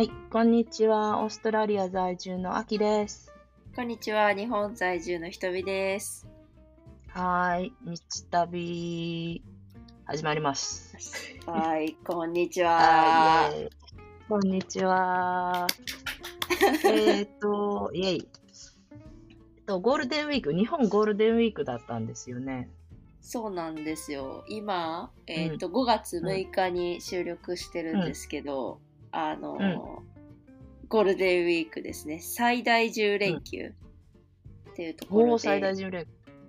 はい、こんにちは。オーストラリア在住のアキです。こんにちは。日本在住のひとみです。はーい、日旅始まります。はい、こんにちはこんにちは。えっと、イェイ。と、ゴールデンウィーク、日本ゴールデンウィークだったんですよね。そうなんですよ。今、えっ、と、5月6日に収録してるんですけど、あの、ゴールデンウィークですね。最大10連休っていうところで、おー、最大10連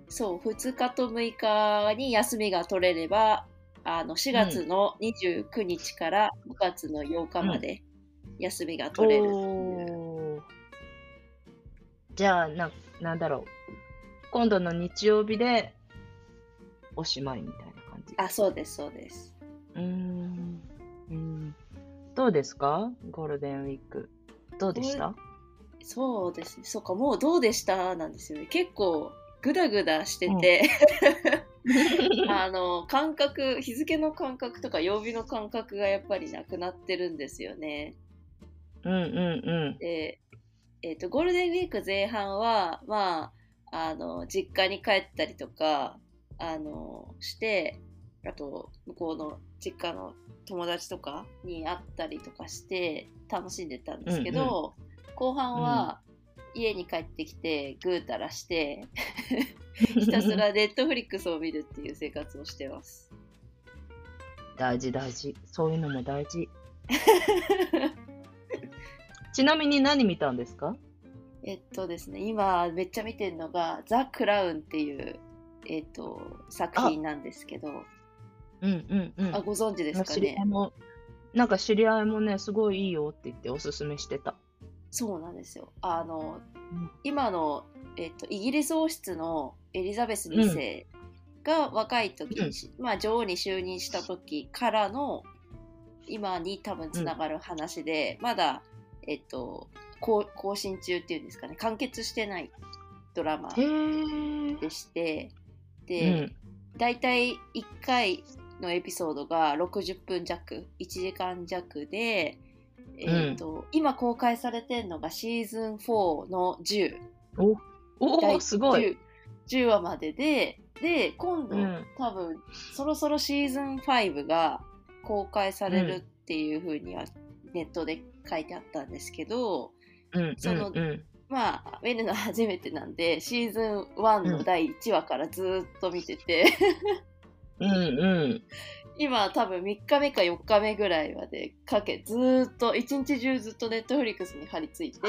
そう、2日と6日に休みが取れれば、あの4月の29日から5月の8日まで休みが取れるう。おーじゃあな、なんだろう。今度の日曜日でおしまいみたいな感じ。あ、そうです、そうです。うん。どうですか？ゴールデンウィーク。どうでした？そうですね。そうか、もうどうでしたなんですよね。結構、グダグダしてて、あの、感覚、日付の感覚とか曜日の感覚がやっぱりなくなってるんですよね。うんうんで、えっ、と、ゴールデンウィーク前半は、まあ、あの、実家に帰ったりとか、あの、して、あと、向こうの実家の友達とかに会ったりとかして楽しんでたんですけど、後半は家に帰ってきてぐうたらして、うん。ひたすらネットフリックスを見るっていう生活をしてます。大事大事。そういうのも大事。ちなみに何見たんですか？えっとですね、今めっちゃ見てるのが、ザ・クラウンっていう、えっと、作品なんですけど、うんうんうん。あ、ご存知ですかね？知り合い。も、なんか知り合いもね、すごいいいよって言っておすすめしてた。そうなんですよ。あの、うん今の、えっと、イギリス王室のエリザベス2世が若い時に、まあ、女王に就任した時からの今に多分つながる話で、まだ、えっと、更更新中っていうんですかね？完結してないドラマ。でしてうで、ん。大体1回のエピソードが60分弱1時間弱で、えーと今公開されてるのがシーズン4の10おおすごい。10, 10話まででで今度、うん。多分そろそろシーズン5が公開されるっていうふうにはネットで書いてあったんですけど、うんそのうん。うんまあ見るのは初めてなんでシーズン1の第1話からずーっと見てて、うんうん。今多分3日目か4日目ぐらいまでかけずーっと一日中ずっとネットフリックスに張り付いて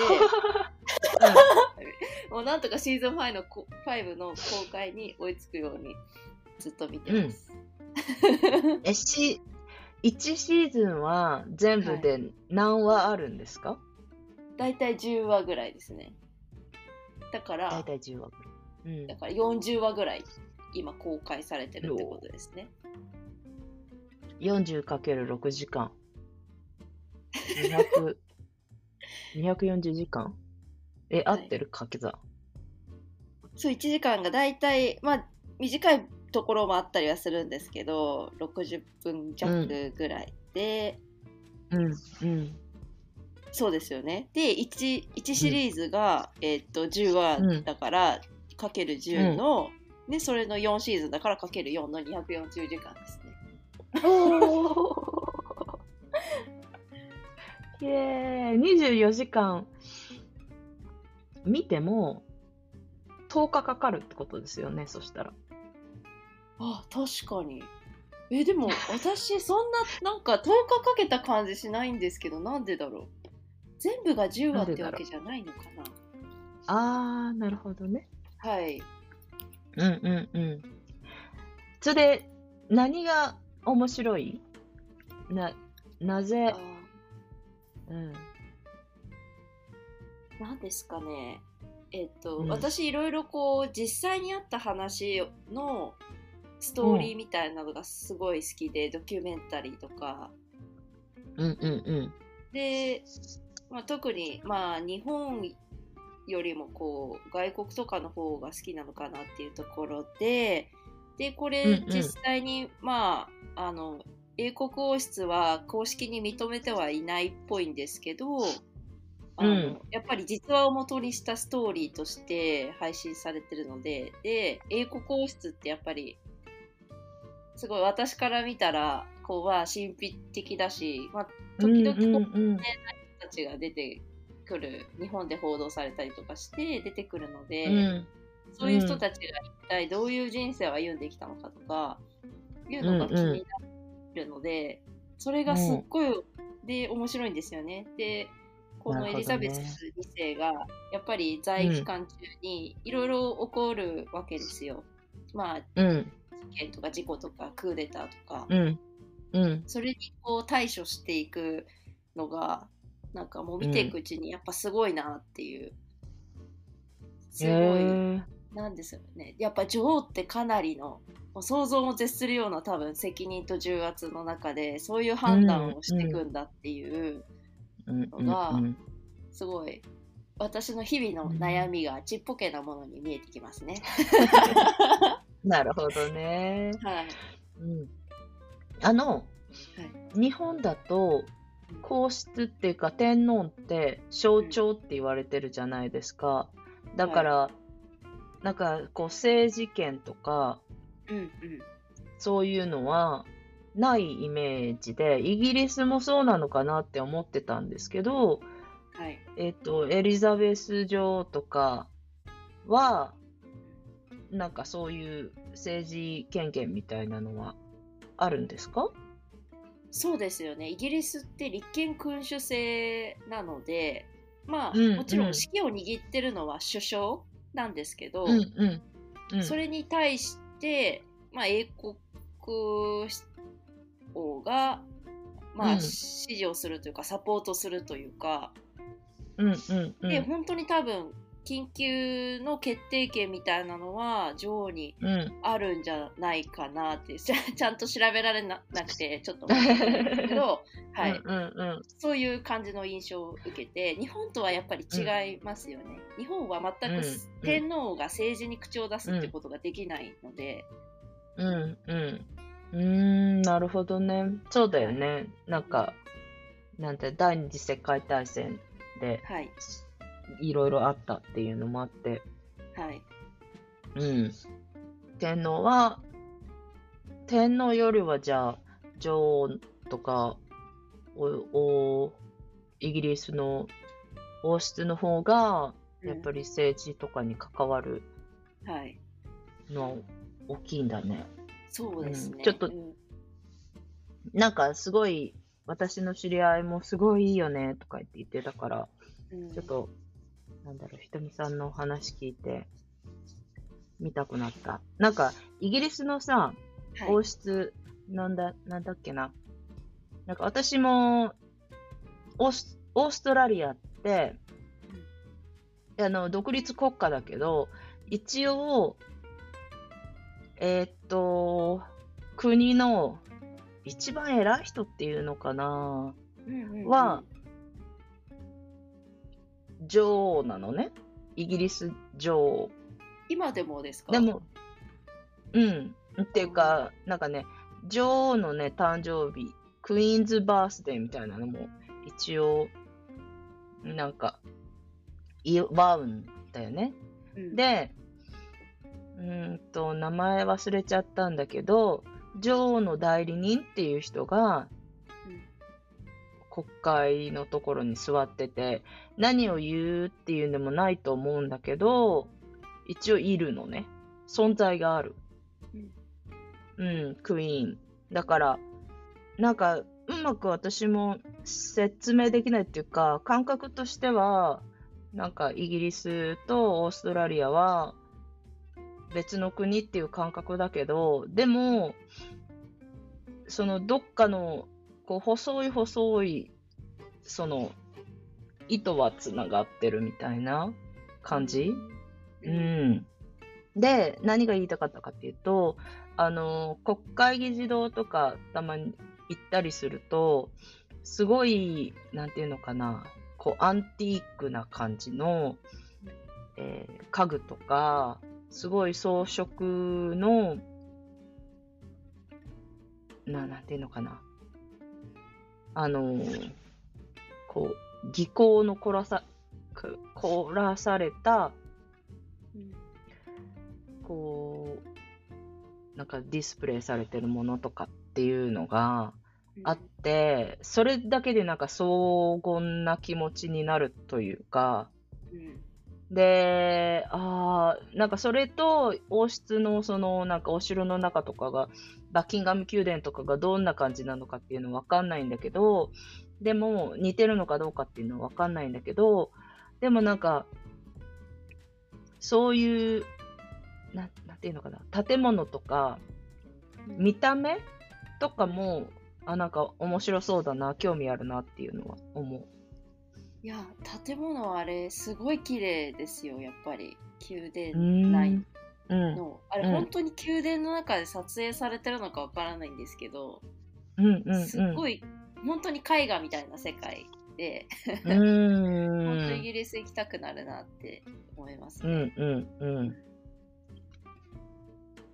もうなんとかシーズン5のこ5の公開に追いつくようにずっと見てます、え、し、1シーズンは全部で何話あるんですか、大体10話ぐらいですね。だから大体10話。うん。だから40話ぐらい今公開されてるってことですね。40×6 時間。200 240 時間？え、合はい。ってる掛け算。そう1時間が大体まあ短いところもあったりはするんですけど60分弱ぐらいで、うん、うん。そうですよね。で 1, 1シリーズが、えーっと10話だから、かける10の、でそれの4シーズンだからかける4の240時間ですね。イエーイ。24時間。見ても10日かかるってことですよね、そしたら。あ確かに。えでも私そんななんか10日かけた感じしないんですけどなんでだろう。全部が10話ってわけじゃないのかな。あー、なるほどね。はいうんうんうん。それで、何が面白い？な、なぜ？あ、うん。なんですかね。えっ、と、うん。私いろいろこう実際にあった話のストーリーみたいなのがすごい好きで、ドキュメンタリーとか。うんうんうん。で、まあ、特にまあ日本よりもこう外国とかの方が好きなのかなっていうところででこれうんうん。実際に、まああの英国王室は公式に認めてはいないっぽいんですけど、あのうん。やっぱり実話を元にしたストーリーとして配信されてるのでで英国王室ってやっぱりすごい私から見たらこうは神秘的だし、まあ、時々こう、うん。うん人たちが出てくる日本で報道されたりとかして出てくるので、うん。そういう人たちが一体どういう人生を歩んできたのかとかいうのが気になるので、それがすっごい、で面白いんですよね。でこのエリザベス2世がやっぱり在位期間中にいろいろ起こるわけですよ。まあうん。事件とか事故とかクーデターとか、うん。うん。それにこう対処していくのがなんかもう見ていくうちにやっぱすごいなっていう。すごい、なんですよね。やっぱ女王ってかなりのもう想像も絶するような多分責任と重圧の中でそういう判断をしていくんだっていう、うんうんがうんすごい私の日々の悩みがちっぽけなものに見えてきますね。なるほどね。はい。うんあの、日本だと皇室っていうか天皇って象徴って言われてるじゃないですか。だから、なんかこう政治権とかうんうん。そういうのはないイメージで、イギリスもそうなのかなって思ってたんですけど、はい。えっと、エリザベス女王とかは、なんかそういう政治権限みたいなのはあるんですか？そうですよね。イギリスって立憲君主制なので、まあ、うんもちろんうん指揮を握ってるのは首相なんですけど、うんうん。うん、それに対して、まあ、英国王が、まあ、うん指示をするというか、サポートするというか、うんうんうん。で、本当に多分、緊急の決定権みたいなのは女王にうん。あるんじゃないかなってちゃ ちゃんと調べられななくてちょっと。思ってるんですけど、はい。うんうんそういう感じの印象を受けて日本とはやっぱり違いますよね、日本は全くうん天皇が政治に口を出すってことができないので、うんうん。うん、なるほどね。そうだよね。なんか、なんて、第二次世界大戦ではいいろいろあったっていうのもあって、はい。うん。天皇は、天皇よりはじゃあ、女王とか、お、お、イギリスの王室の方が、やっぱり、り政治とかに関わるはい。の大きいんだね。そうですね、うん。ちょっとうん。なんかすごい、私の知り合いもすごいいいよねとか言って言ってたから、うん。ちょっと、なんだろう、ひとみさんのお話聞いて、見たくなった。なんか、イギリスのさ、はい王室、なんだ、なんだっけな。なんか私も、オースオーストラリアって、あの、独立国家だけど、一応、えーっと、国の一番偉い人っていうのかなは女王なのね。イギリス女王。今でもですか？でも、うん。っていうか、なんかね、女王のね、誕生日、クイーンズバースデーみたいなのも、一応、なんか、祝うんだよね。うんで、うーんと、名前忘れちゃったんだけど、女王の代理人っていう人が、国会のところに座ってて、何を言うっていうんでもないと思うんだけど、一応いるのね。存在がある。うん、クイーン。だから、なんか、うまく私も説明できないっていうか、感覚としては、なんかイギリスとオーストラリアは別の国っていう感覚だけど、でも、そのどっかのこう細い細い、その糸はつながってるみたいな感じ？うん。で、何が言いたかったかっていうと、あの、国会議事堂とかたまに行ったりすると、すごい、なんていうのかな、こう、アンティークな感じの、えー家具とか、すごい装飾のな、なんていうのかな。あのーこう、技巧の凝らさ、く凝らされた、うんこう、なんかディスプレイされてるものとかっていうのがあって、それだけでなんか荘厳な気持ちになるというか、うん。で、ああ、なんかそれと王室のそのなんかお城の中とかが、バッキンガム宮殿とかがどんな感じなのかっていうのわかんないんだけど、でも似てるのかどうかっていうのはわかんないんだけど、でもなんか、そういう、ななんていうのかな、建物とか、見た目とかも、あ、なんか面白そうだな、興味あるなっていうのは思う。いや建物はあれすごい綺麗ですよやっぱり。宮う殿ん内うん。の、あれうん本当に宮殿の中で撮影されてるのかわからないんですけど、うんうんうん。すっごい本当に絵画みたいな世界で、本当イん。ギリス行きたくなるなって思いますうね、んうんうん。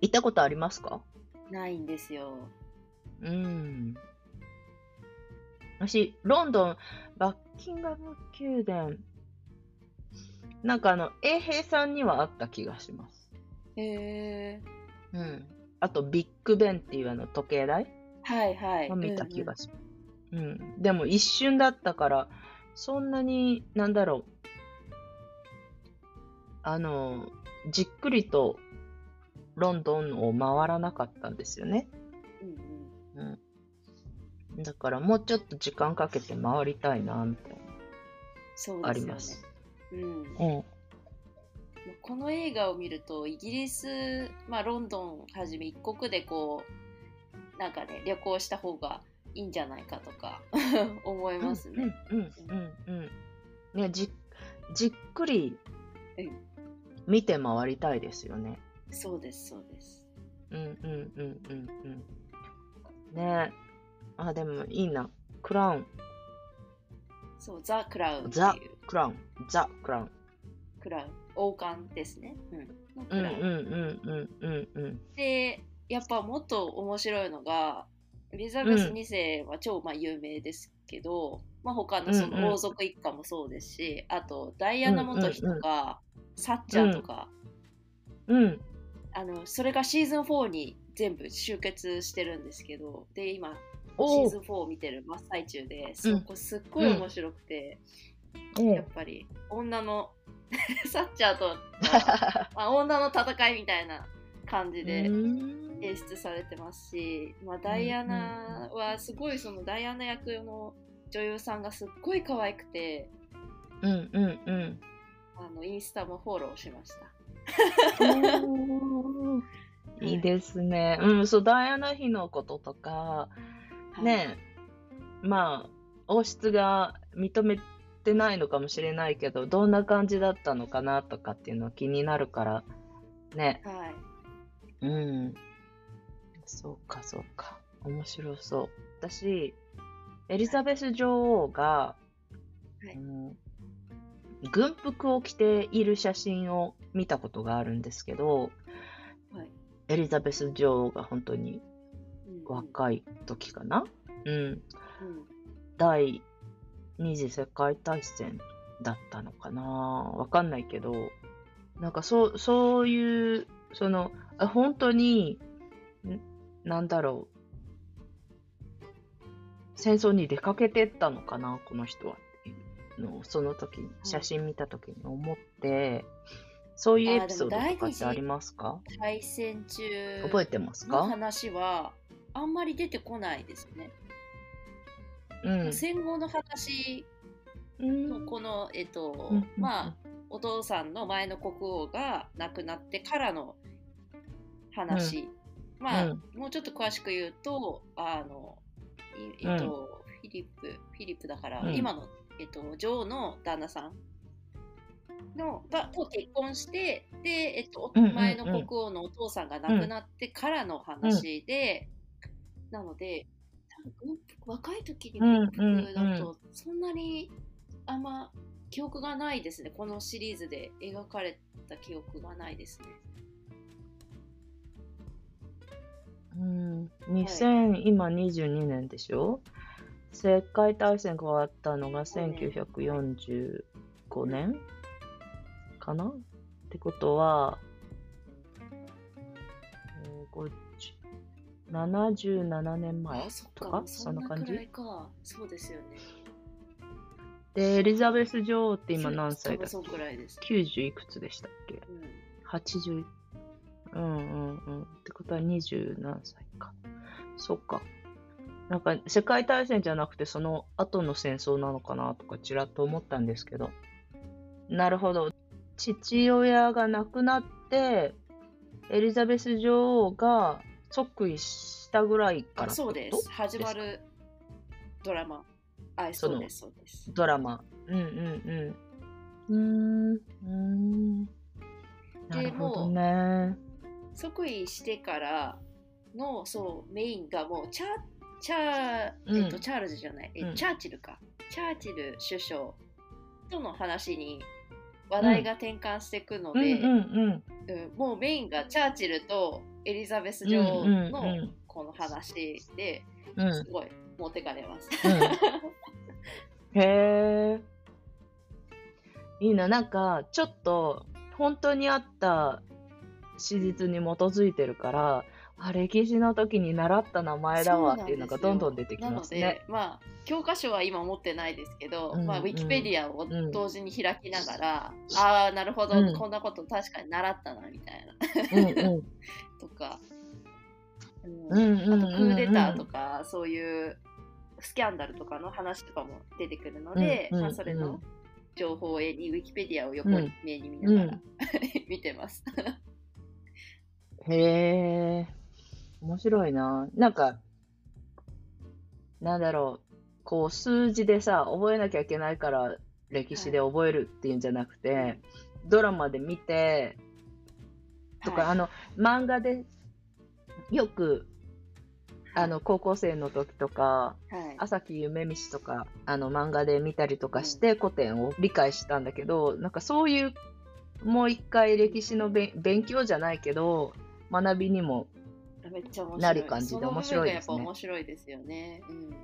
行ったことありますか？ないんですようん。私、ロンドン、バッキンガム宮殿、なんかあの、衛兵さんにはあった気がします。へえうん。あと、ビッグベンっていうあの時計台はいはいを見た気がします。うん、でも一瞬だったから、そんなに、なんだろう。あの、じっくりとロンドンを回らなかったんですよね。うんうんうん。だからもうちょっと時間かけて回りたいな、みたいな、ねります。うんうん。この映画を見るとイギリス、まあ、ロンドンはじめ一国でこうなんかね旅行した方がいいんじゃないかとか 思いますね。うんうんうんうん。ね、じじっくりうん見て回りたいですよね。そうですそうです。うんうんうんうんうん。ねあ、でもいいな。クラウン、そうザ・クラウンザクラウン、ザ・クラウン。クラウン王冠ですね。うん、うんうんうんうんうんうん。でやっぱもっと面白いのがエリザベス2世は超まあ有名ですけど、まあ、他のそうんうん。の王族一家もそうですし、あとダイアナ元妃とか、サッチャーとか、うん。あのそれがシーズン4に全部集結してるんですけどで今シおー。ーズン4を見てる真っ最中でそこすっごい面白くて、おやっぱり女の サッチャーとの、まあ、女の戦いみたいな感じでうん演出されてますし、まあ、ダイアナはすごいそのダイアナ役の女優さんがすっごい可愛くてうんうんうん。あのインスタもフォローしました。いいですね。うん、そう、ダイアナ妃のこととか、ねえ、まあ、王室が認めてないのかもしれないけど、どんな感じだったのかなとかっていうのは気になるから、ね。はい、うん。そうか、そうか。面白そう。私、エリザベス女王が、はいうん軍服を着ている写真を見たことがあるんですけど、はいエリザベス女王が本当にうん若い時かな、うん、うん第二次世界大戦だったのかな？わかんないけど、なんかそう、そういう、その、あ本当に、んなんだろう、戦争に出かけてったのかな？この人はっていうのを、その時に、写真見た時に思って、そういうエピソードとかってありますか？対戦中覚えてますのか話はあんまり出てこないですね。うん。戦後の話うん。のこの、えっと、うんまあ、お父さんの前の国王が亡くなってからの話、まあ、うん。もうちょっと詳しく言うとあのいえっと、フィリップフィリップだから、うん。今の、えっと、女王の旦那さんのがと結婚してで、えっと、前の国王のお父さんが亡くなってからの話で、なので若い時に軍服だとそんなにあんま記憶がないですね。このシリーズで描かれた記憶がないですね。うん、20 2000、今22年でしょ？世界大戦が終わったのが1945年。かな？ってことは、えー、50 77年前あ、そっとか、かそんな感じ？そうですよね。で、エリザベス女王って今何歳だっ。け ?90 いくつでしたっけ？うん。?80。うんうんうん。ってことは20何歳か。そっか。なんか世界大戦じゃなくてその後の戦争なのかなとかちらっと思ったんですけど。なるほど。父親が亡くなって、エリザベス女王が即位したぐらいからそうです。始まるドラマ。あ、そうです、そうです。ドラマ。うんうんうん。うーん。うーん。なるほどね。即位してからの、そう、メインがもう、チャチャうんえっと、チャールズじゃない、えうんチャーチルか。チャーチル首相との話に話題が転換していくので、もうメインがチャーチルとエリザベス女王のうんこの話でうんすごい持ってかれます。うん、へえ。いいな、なんか、ちょっと、本当にあった史実に基づいてるから、あ、歴史の時に習った名前だわっていうのがどんどん出てきますね。なので、まあ、教科書は今持ってないですけど、うんまあ、ウィキペディアをうん同時に開きながら、ああ、なるほど、うんこんなこと確かに習ったな、みたいな、うんうん。とか、うんうんうんうんうんあと、クーデターとか、そういうスキャンダルとかの話とかも出てくるので、うんうんまあ、それの情報に、ウィキペディアを横うんに目に見ながら、うん 見てます。へえ。面白いな。なんか、なんだろう。こう、数字でさ、覚えなきゃいけないから、歴史で覚えるっていうんじゃなくて、ドラマで見て、とか、はいあの、漫画で、よく、あの、高校生の時とか、はい朝木夢見とか、あの、漫画で見たりとかして、古典を理解したんだけど、なんかそういう、もう一回歴史の勉強じゃないけど、学びにも、めっちゃ面白い。なる感じで面白いですねやっぱ面白いですよね。うん、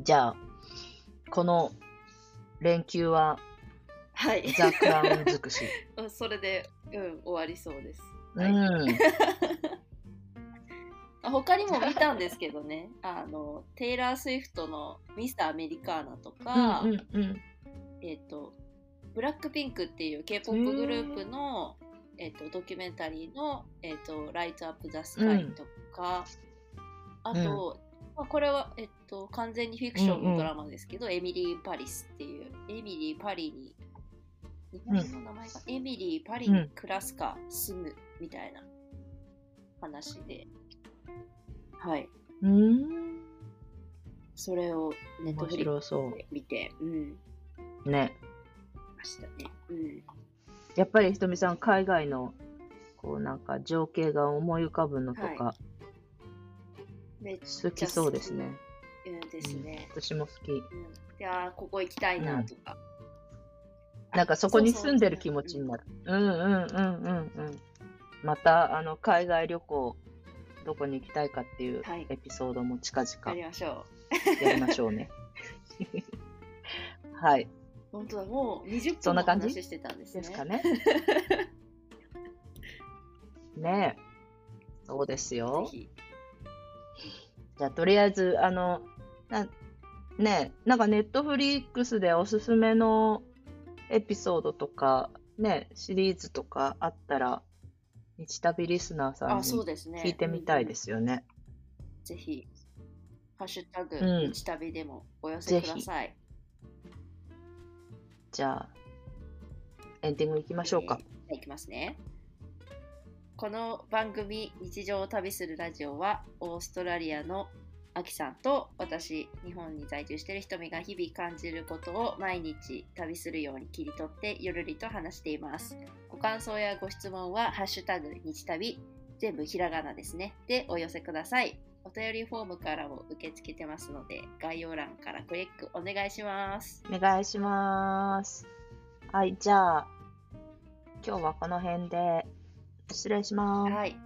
じゃあ、この連休は、はい。ザ・クラウン尽くし。うんそれで、うん、終わりそうです。はいうん。あ 他にも見たんですけどね、あの、テイラー・スウィフトのミスター・アメリカーナとか、うんうんうん。えっ、と、ブラックピンクっていう K-POP グループの、えっ、と、ドキュメンタリーの、えっ、と、ライトアップ・ザ・スカイとか、あと、まあ、これは、えっ、と、完全にフィクションのドラマですけど、エミリー・パリスっていう、エミリー・パリに、日本の名前が、エミリー・パリに暮らすか住むみたいな話で、はい。うーん。それをネット面フリックスで見て、うん、う。ね。ましたね。うん。やっぱりひとみさん、海外の、こうなんか情景が思い浮かぶのとか、はめっちゃ好きそうですね。うんですね。うん私も好き。うん。で、あーここ行きたいなとか。なんかそこに住んでる気持ちになる。うんうんうんうんうん。また、あの、海外旅行、どこに行きたいかっていうはいエピソードも近や々りましょやりましょうね。はい。う。本当だ、もう20分のそんな感じ？話してたんですね。ですかね。ねえ。そうですよ。じゃあ、とりあえず、あの、なねえ、なんかネットフリックスでおすすめのエピソードとか、ね、シリーズとかあったら、日旅リスナーさんあ、に。聞いてみたいですよね。うん。ぜひ、ハッシュタグ、うん日旅でもお寄せください。じゃあ、エンディングいきましょうか。えーいきますね。この番組「日常を旅するラジオは」オーストラリアのアキさんと私日本に在住している瞳が日々感じることを毎日旅するように切り取ってゆるりと話しています。ご感想やご質問は「ハッシュタグ日旅」全部ひらがなですね。でお寄せください。お便りフォームからも受け付けてますので概要欄からクリックお願いします。お願いします。はい、じゃあ、今日はこの辺で失礼します。はい。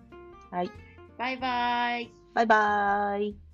はい。バイバイ。ババイバーイ。